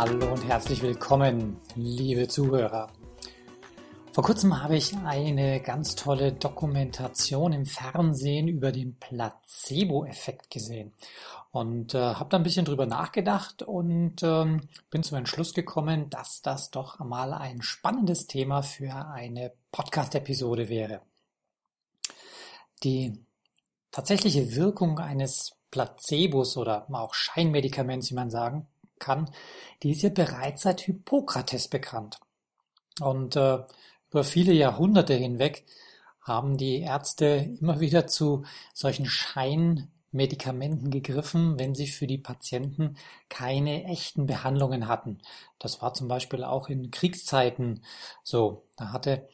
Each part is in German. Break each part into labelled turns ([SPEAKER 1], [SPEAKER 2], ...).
[SPEAKER 1] Hallo und herzlich willkommen, liebe Zuhörer. Vor kurzem habe ich eine ganz tolle Dokumentation im Fernsehen über den Placebo-Effekt gesehen und äh, habe da ein bisschen drüber nachgedacht und ähm, bin zum Entschluss gekommen, dass das doch mal ein spannendes Thema für eine Podcast-Episode wäre. Die tatsächliche Wirkung eines Placebos oder auch Scheinmedikaments, wie man sagen kann, die ist ja bereits seit Hippokrates bekannt. Und äh, über viele Jahrhunderte hinweg haben die Ärzte immer wieder zu solchen Scheinmedikamenten gegriffen, wenn sie für die Patienten keine echten Behandlungen hatten. Das war zum Beispiel auch in Kriegszeiten so. Da hatte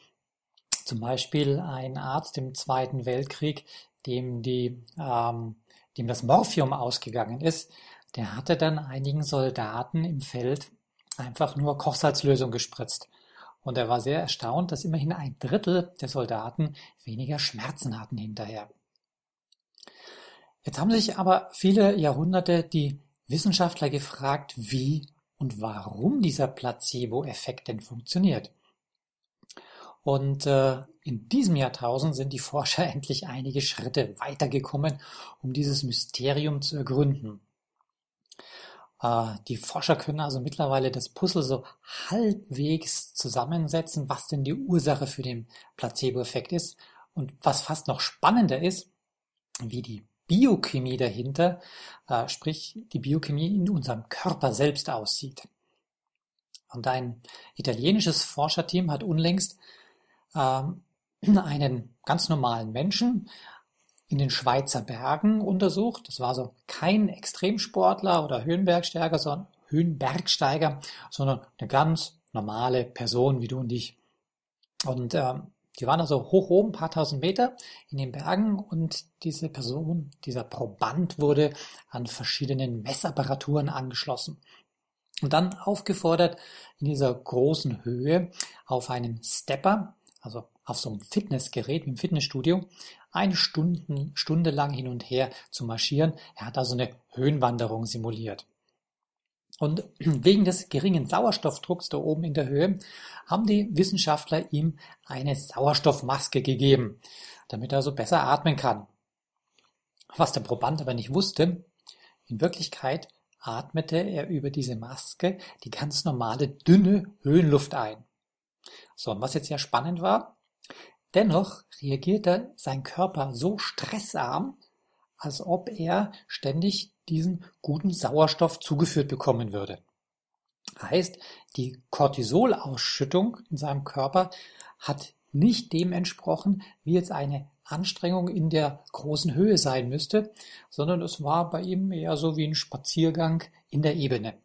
[SPEAKER 1] zum Beispiel ein Arzt im Zweiten Weltkrieg, dem die, ähm, dem das Morphium ausgegangen ist, der hatte dann einigen Soldaten im Feld einfach nur Kochsalzlösung gespritzt. Und er war sehr erstaunt, dass immerhin ein Drittel der Soldaten weniger Schmerzen hatten hinterher. Jetzt haben sich aber viele Jahrhunderte die Wissenschaftler gefragt, wie und warum dieser Placebo-Effekt denn funktioniert. Und äh, in diesem Jahrtausend sind die Forscher endlich einige Schritte weitergekommen, um dieses Mysterium zu ergründen. Äh, die Forscher können also mittlerweile das Puzzle so halbwegs zusammensetzen, was denn die Ursache für den Placebo-Effekt ist. Und was fast noch spannender ist, wie die Biochemie dahinter, äh, sprich die Biochemie in unserem Körper selbst aussieht. Und ein italienisches Forscherteam hat unlängst ähm, einen ganz normalen Menschen in den Schweizer Bergen untersucht. Das war so kein Extremsportler oder Höhenbergsteiger, sondern Höhenbergsteiger, sondern eine ganz normale Person wie du und ich. Und ähm, die waren also hoch oben, paar tausend Meter in den Bergen und diese Person, dieser Proband wurde an verschiedenen Messapparaturen angeschlossen und dann aufgefordert, in dieser großen Höhe auf einem Stepper, also auf so einem Fitnessgerät wie im Fitnessstudio, eine Stunde, Stunde lang hin und her zu marschieren. Er hat also eine Höhenwanderung simuliert. Und wegen des geringen Sauerstoffdrucks da oben in der Höhe haben die Wissenschaftler ihm eine Sauerstoffmaske gegeben, damit er so besser atmen kann. Was der Proband aber nicht wusste, in Wirklichkeit atmete er über diese Maske die ganz normale dünne Höhenluft ein. So, und was jetzt sehr spannend war, Dennoch reagierte sein Körper so stressarm, als ob er ständig diesen guten Sauerstoff zugeführt bekommen würde. Heißt, die Cortisolausschüttung in seinem Körper hat nicht dem entsprochen, wie jetzt eine Anstrengung in der großen Höhe sein müsste, sondern es war bei ihm eher so wie ein Spaziergang in der Ebene.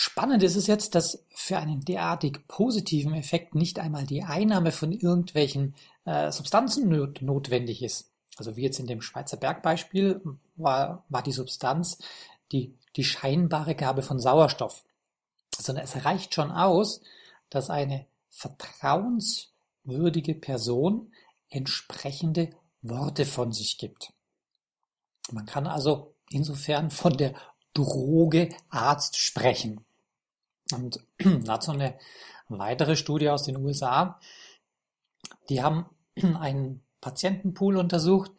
[SPEAKER 1] Spannend ist es jetzt, dass für einen derartig positiven Effekt nicht einmal die Einnahme von irgendwelchen äh, Substanzen not notwendig ist. Also wie jetzt in dem Schweizer Bergbeispiel war, war die Substanz die, die scheinbare Gabe von Sauerstoff. Sondern es reicht schon aus, dass eine vertrauenswürdige Person entsprechende Worte von sich gibt. Man kann also insofern von der Droge Arzt sprechen. Und dazu eine weitere Studie aus den USA. Die haben einen Patientenpool untersucht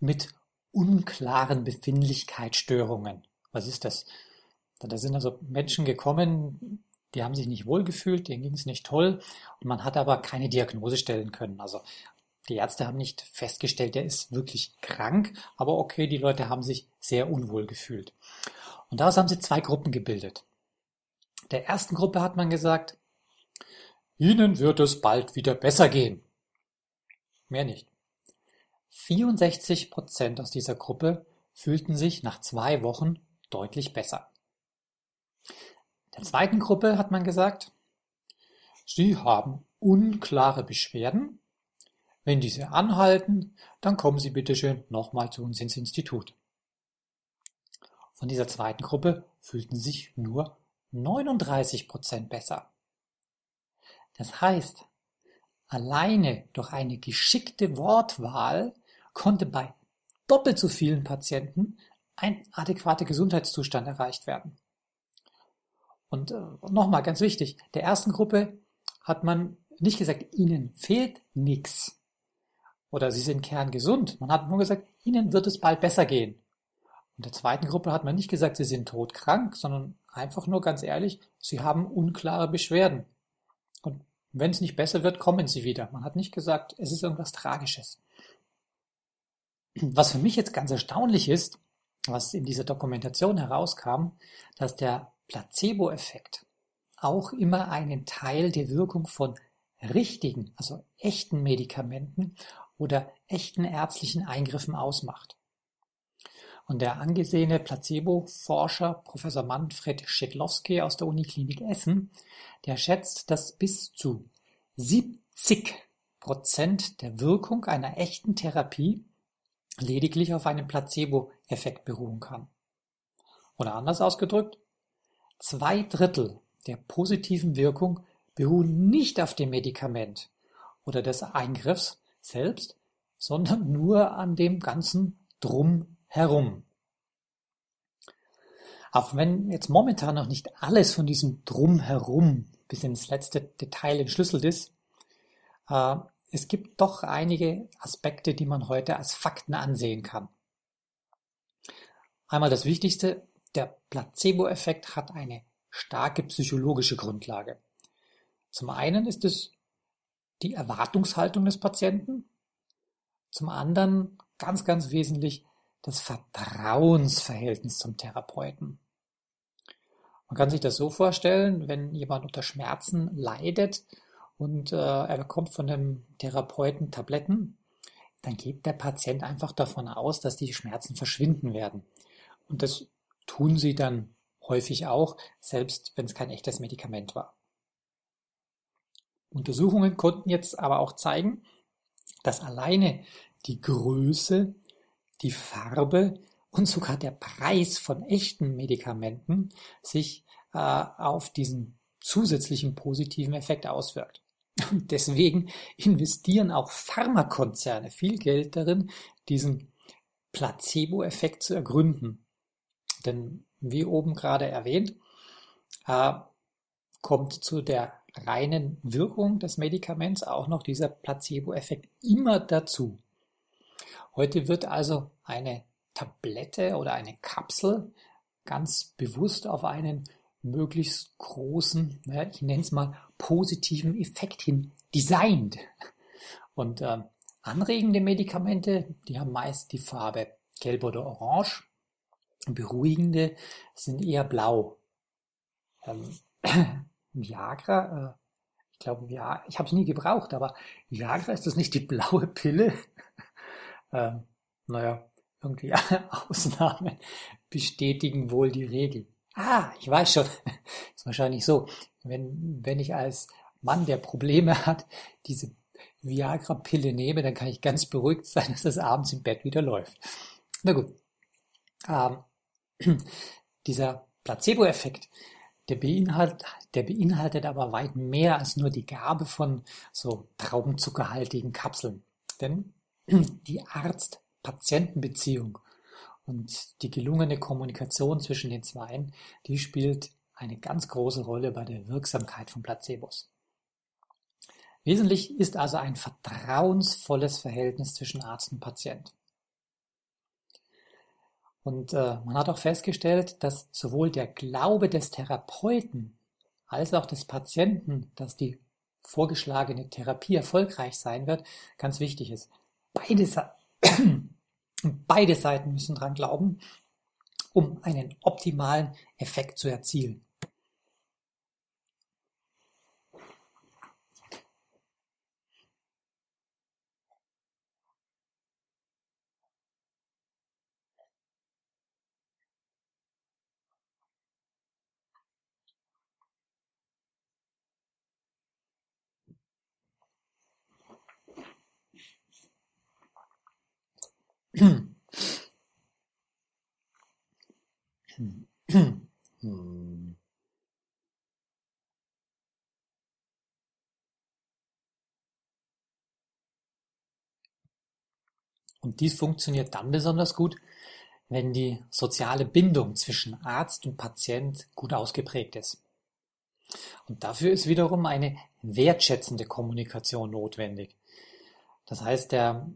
[SPEAKER 1] mit unklaren Befindlichkeitsstörungen. Was ist das? Da sind also Menschen gekommen, die haben sich nicht wohlgefühlt, denen ging es nicht toll und man hat aber keine Diagnose stellen können. Also die Ärzte haben nicht festgestellt, der ist wirklich krank, aber okay, die Leute haben sich sehr unwohl gefühlt. Und daraus haben sie zwei Gruppen gebildet. Der ersten Gruppe hat man gesagt, Ihnen wird es bald wieder besser gehen. Mehr nicht. 64 Prozent aus dieser Gruppe fühlten sich nach zwei Wochen deutlich besser. Der zweiten Gruppe hat man gesagt, sie haben unklare Beschwerden. Wenn diese anhalten, dann kommen Sie bitte schön nochmal zu uns ins Institut. Von dieser zweiten Gruppe fühlten sich nur 39 Prozent besser. Das heißt, alleine durch eine geschickte Wortwahl konnte bei doppelt so vielen Patienten ein adäquater Gesundheitszustand erreicht werden. Und äh, nochmal ganz wichtig, der ersten Gruppe hat man nicht gesagt, ihnen fehlt nichts oder sie sind kerngesund. Man hat nur gesagt, ihnen wird es bald besser gehen. Und der zweiten Gruppe hat man nicht gesagt, sie sind todkrank, sondern einfach nur ganz ehrlich, sie haben unklare Beschwerden. Und wenn es nicht besser wird, kommen sie wieder. Man hat nicht gesagt, es ist irgendwas Tragisches. Was für mich jetzt ganz erstaunlich ist, was in dieser Dokumentation herauskam, dass der Placebo-Effekt auch immer einen Teil der Wirkung von richtigen, also echten Medikamenten oder echten ärztlichen Eingriffen ausmacht. Und der angesehene Placebo-Forscher Professor Manfred Schedlowski aus der Uniklinik Essen, der schätzt, dass bis zu 70 Prozent der Wirkung einer echten Therapie lediglich auf einem Placebo-Effekt beruhen kann. Oder anders ausgedrückt, zwei Drittel der positiven Wirkung beruhen nicht auf dem Medikament oder des Eingriffs selbst, sondern nur an dem ganzen Drumherum. Auch wenn jetzt momentan noch nicht alles von diesem Drumherum bis ins letzte Detail entschlüsselt ist, äh, es gibt doch einige Aspekte, die man heute als Fakten ansehen kann. Einmal das Wichtigste, der Placebo-Effekt hat eine starke psychologische Grundlage. Zum einen ist es die Erwartungshaltung des Patienten, zum anderen ganz, ganz wesentlich das Vertrauensverhältnis zum Therapeuten. Man kann sich das so vorstellen, wenn jemand unter Schmerzen leidet und äh, er bekommt von dem Therapeuten Tabletten, dann geht der Patient einfach davon aus, dass die Schmerzen verschwinden werden. Und das tun sie dann häufig auch, selbst wenn es kein echtes Medikament war. Untersuchungen konnten jetzt aber auch zeigen, dass alleine die Größe, die Farbe und sogar der Preis von echten Medikamenten sich äh, auf diesen zusätzlichen positiven Effekt auswirkt. Und deswegen investieren auch Pharmakonzerne viel Geld darin, diesen Placebo-Effekt zu ergründen. Denn wie oben gerade erwähnt, äh, kommt zu der reinen Wirkung des Medikaments auch noch dieser Placebo-Effekt immer dazu. Heute wird also eine Tablette oder eine Kapsel ganz bewusst auf einen möglichst großen, ich nenne es mal positiven Effekt hin designt. Und äh, anregende Medikamente, die haben meist die Farbe gelb oder orange. Beruhigende sind eher blau. Ähm, Viagra, äh, ich glaube, ja, ich habe es nie gebraucht, aber Viagra ist das nicht die blaue Pille? Ähm, naja, irgendwie Ausnahmen bestätigen wohl die Regel. Ah, ich weiß schon. ist wahrscheinlich so. Wenn, wenn ich als Mann, der Probleme hat, diese Viagra-Pille nehme, dann kann ich ganz beruhigt sein, dass das abends im Bett wieder läuft. Na gut. Ähm, dieser Placebo-Effekt, der, beinhalt, der beinhaltet aber weit mehr als nur die Gabe von so traubenzuckerhaltigen Kapseln. Denn die Arzt-Patienten-Beziehung und die gelungene Kommunikation zwischen den Zweien, die spielt eine ganz große Rolle bei der Wirksamkeit von Placebos. Wesentlich ist also ein vertrauensvolles Verhältnis zwischen Arzt und Patient. Und äh, man hat auch festgestellt, dass sowohl der Glaube des Therapeuten als auch des Patienten, dass die vorgeschlagene Therapie erfolgreich sein wird, ganz wichtig ist. Beide, beide Seiten müssen dran glauben, um einen optimalen Effekt zu erzielen. Und dies funktioniert dann besonders gut, wenn die soziale Bindung zwischen Arzt und Patient gut ausgeprägt ist. Und dafür ist wiederum eine wertschätzende Kommunikation notwendig. Das heißt, der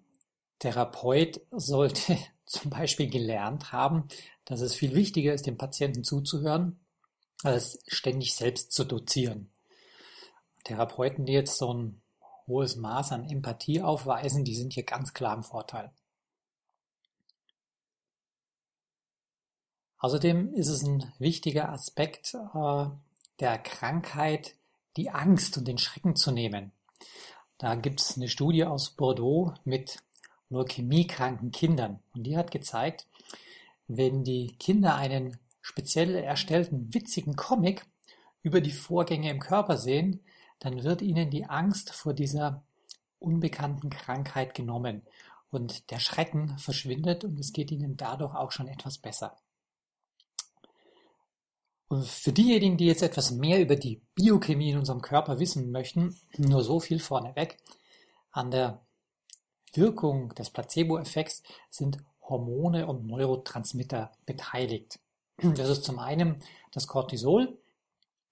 [SPEAKER 1] Therapeut sollte zum Beispiel gelernt haben, dass es viel wichtiger ist, dem Patienten zuzuhören, als ständig selbst zu dozieren. Therapeuten, die jetzt so ein hohes Maß an Empathie aufweisen, die sind hier ganz klar im Vorteil. Außerdem ist es ein wichtiger Aspekt äh, der Krankheit, die Angst und den Schrecken zu nehmen. Da gibt es eine Studie aus Bordeaux mit leukämiekranken Kindern und die hat gezeigt, wenn die Kinder einen speziell erstellten witzigen Comic über die Vorgänge im Körper sehen, dann wird ihnen die Angst vor dieser unbekannten Krankheit genommen und der Schrecken verschwindet und es geht ihnen dadurch auch schon etwas besser. Und für diejenigen, die jetzt etwas mehr über die Biochemie in unserem Körper wissen möchten, nur so viel vorneweg. An der Wirkung des Placebo-Effekts sind Hormone und Neurotransmitter beteiligt. Das ist zum einen das Cortisol,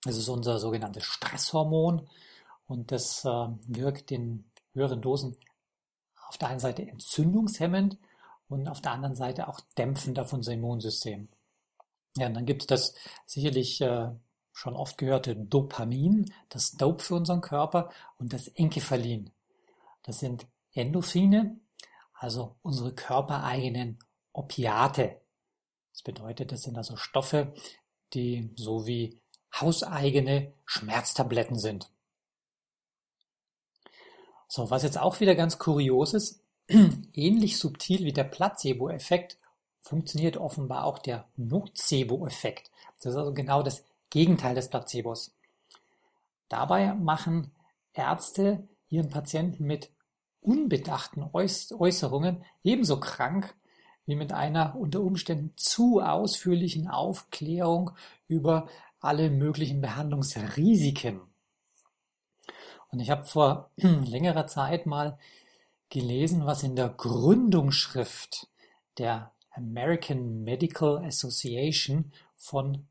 [SPEAKER 1] das ist unser sogenanntes Stresshormon und das äh, wirkt in höheren Dosen auf der einen Seite entzündungshemmend und auf der anderen Seite auch dämpfend auf unser Immunsystem. Ja, und dann gibt es das sicherlich äh, schon oft gehörte Dopamin, das Dope für unseren Körper und das Enkephalin. Das sind Endorphine, also unsere körpereigenen Opiate. Das bedeutet, das sind also Stoffe, die so wie hauseigene Schmerztabletten sind. So, was jetzt auch wieder ganz kurios ist, ähnlich subtil wie der Placebo-Effekt funktioniert offenbar auch der Nocebo-Effekt. Das ist also genau das Gegenteil des Placebos. Dabei machen Ärzte ihren Patienten mit unbedachten Äußerungen ebenso krank wie mit einer unter Umständen zu ausführlichen Aufklärung über alle möglichen Behandlungsrisiken. Und ich habe vor längerer Zeit mal gelesen, was in der Gründungsschrift der American Medical Association von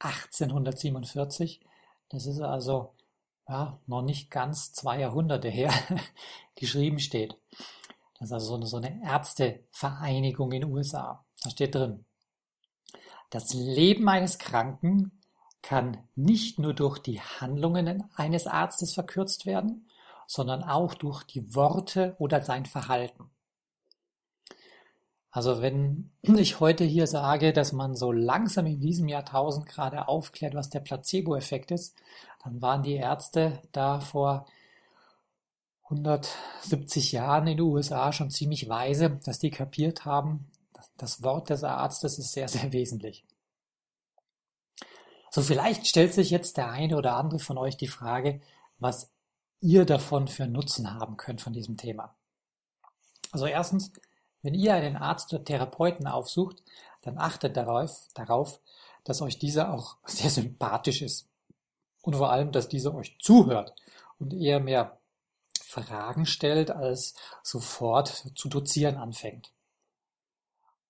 [SPEAKER 1] 1847. Das ist also ja, noch nicht ganz zwei Jahrhunderte her, geschrieben steht. Das ist also so eine, so eine Ärztevereinigung in den USA. Da steht drin, das Leben eines Kranken kann nicht nur durch die Handlungen eines Arztes verkürzt werden, sondern auch durch die Worte oder sein Verhalten. Also wenn ich heute hier sage, dass man so langsam in diesem Jahrtausend gerade aufklärt, was der Placebo-Effekt ist, dann waren die Ärzte da vor 170 Jahren in den USA schon ziemlich weise, dass die kapiert haben, das Wort des Arztes ist sehr, sehr wesentlich. So vielleicht stellt sich jetzt der eine oder andere von euch die Frage, was ihr davon für Nutzen haben könnt von diesem Thema. Also erstens, wenn ihr einen Arzt oder Therapeuten aufsucht, dann achtet darauf, darauf, dass euch dieser auch sehr sympathisch ist. Und vor allem, dass dieser euch zuhört und eher mehr Fragen stellt, als sofort zu dozieren anfängt.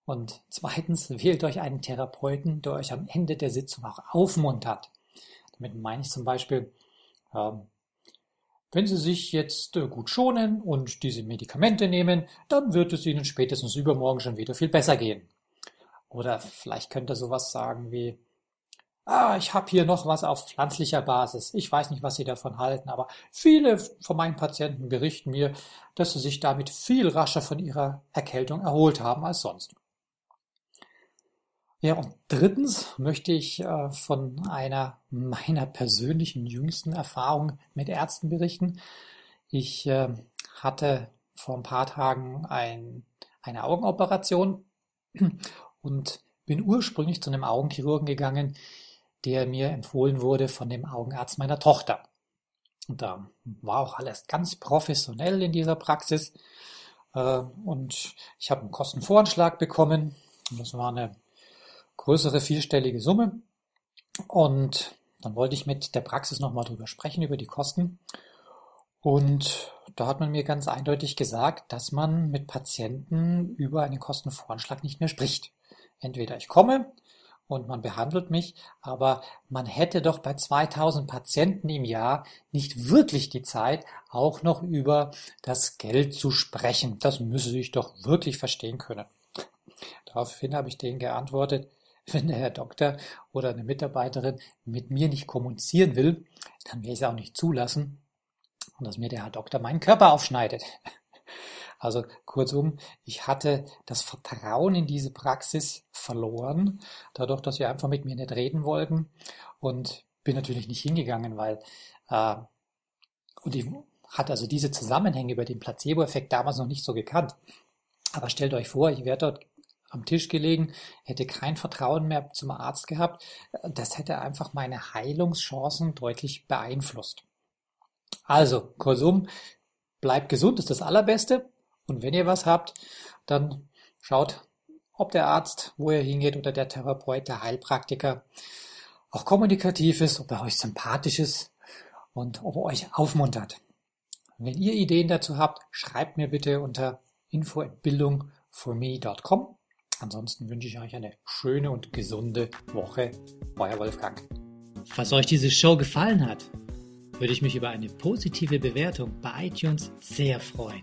[SPEAKER 1] Und zweitens, wählt euch einen Therapeuten, der euch am Ende der Sitzung auch aufmuntert. Damit meine ich zum Beispiel, ähm, wenn Sie sich jetzt äh, gut schonen und diese Medikamente nehmen, dann wird es Ihnen spätestens übermorgen schon wieder viel besser gehen. Oder vielleicht könnte sowas sagen wie, ah, ich habe hier noch was auf pflanzlicher Basis. Ich weiß nicht, was Sie davon halten, aber viele von meinen Patienten berichten mir, dass sie sich damit viel rascher von ihrer Erkältung erholt haben als sonst. Ja, und drittens möchte ich äh, von einer meiner persönlichen jüngsten Erfahrung mit Ärzten berichten. Ich äh, hatte vor ein paar Tagen ein, eine Augenoperation und bin ursprünglich zu einem Augenchirurgen gegangen, der mir empfohlen wurde von dem Augenarzt meiner Tochter. Und da war auch alles ganz professionell in dieser Praxis. Äh, und ich habe einen Kostenvoranschlag bekommen. Das war eine größere vierstellige Summe. Und dann wollte ich mit der Praxis nochmal drüber sprechen, über die Kosten. Und da hat man mir ganz eindeutig gesagt, dass man mit Patienten über einen Kostenvoranschlag nicht mehr spricht. Entweder ich komme und man behandelt mich, aber man hätte doch bei 2000 Patienten im Jahr nicht wirklich die Zeit, auch noch über das Geld zu sprechen. Das müsse ich doch wirklich verstehen können. Daraufhin habe ich denen geantwortet, wenn der Herr Doktor oder eine Mitarbeiterin mit mir nicht kommunizieren will, dann werde ich es auch nicht zulassen dass mir der Herr Doktor meinen Körper aufschneidet. Also kurzum, ich hatte das Vertrauen in diese Praxis verloren, dadurch, dass sie einfach mit mir nicht reden wollten und bin natürlich nicht hingegangen, weil äh, und ich hatte also diese Zusammenhänge über den Placebo-Effekt damals noch nicht so gekannt. Aber stellt euch vor, ich wäre dort am Tisch gelegen, hätte kein Vertrauen mehr zum Arzt gehabt. Das hätte einfach meine Heilungschancen deutlich beeinflusst. Also, kursum, bleibt gesund, ist das Allerbeste. Und wenn ihr was habt, dann schaut, ob der Arzt, wo ihr hingeht, oder der Therapeut, der Heilpraktiker auch kommunikativ ist, ob er euch sympathisch ist und ob er euch aufmuntert. Wenn ihr Ideen dazu habt, schreibt mir bitte unter info@bildungforme.com. Ansonsten wünsche ich euch eine schöne und gesunde Woche. Euer Wolfgang.
[SPEAKER 2] Falls euch diese Show gefallen hat, würde ich mich über eine positive Bewertung bei iTunes sehr freuen.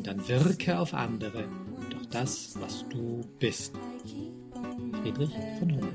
[SPEAKER 2] und dann wirke auf andere durch das, was du bist. Friedrich von Hummel.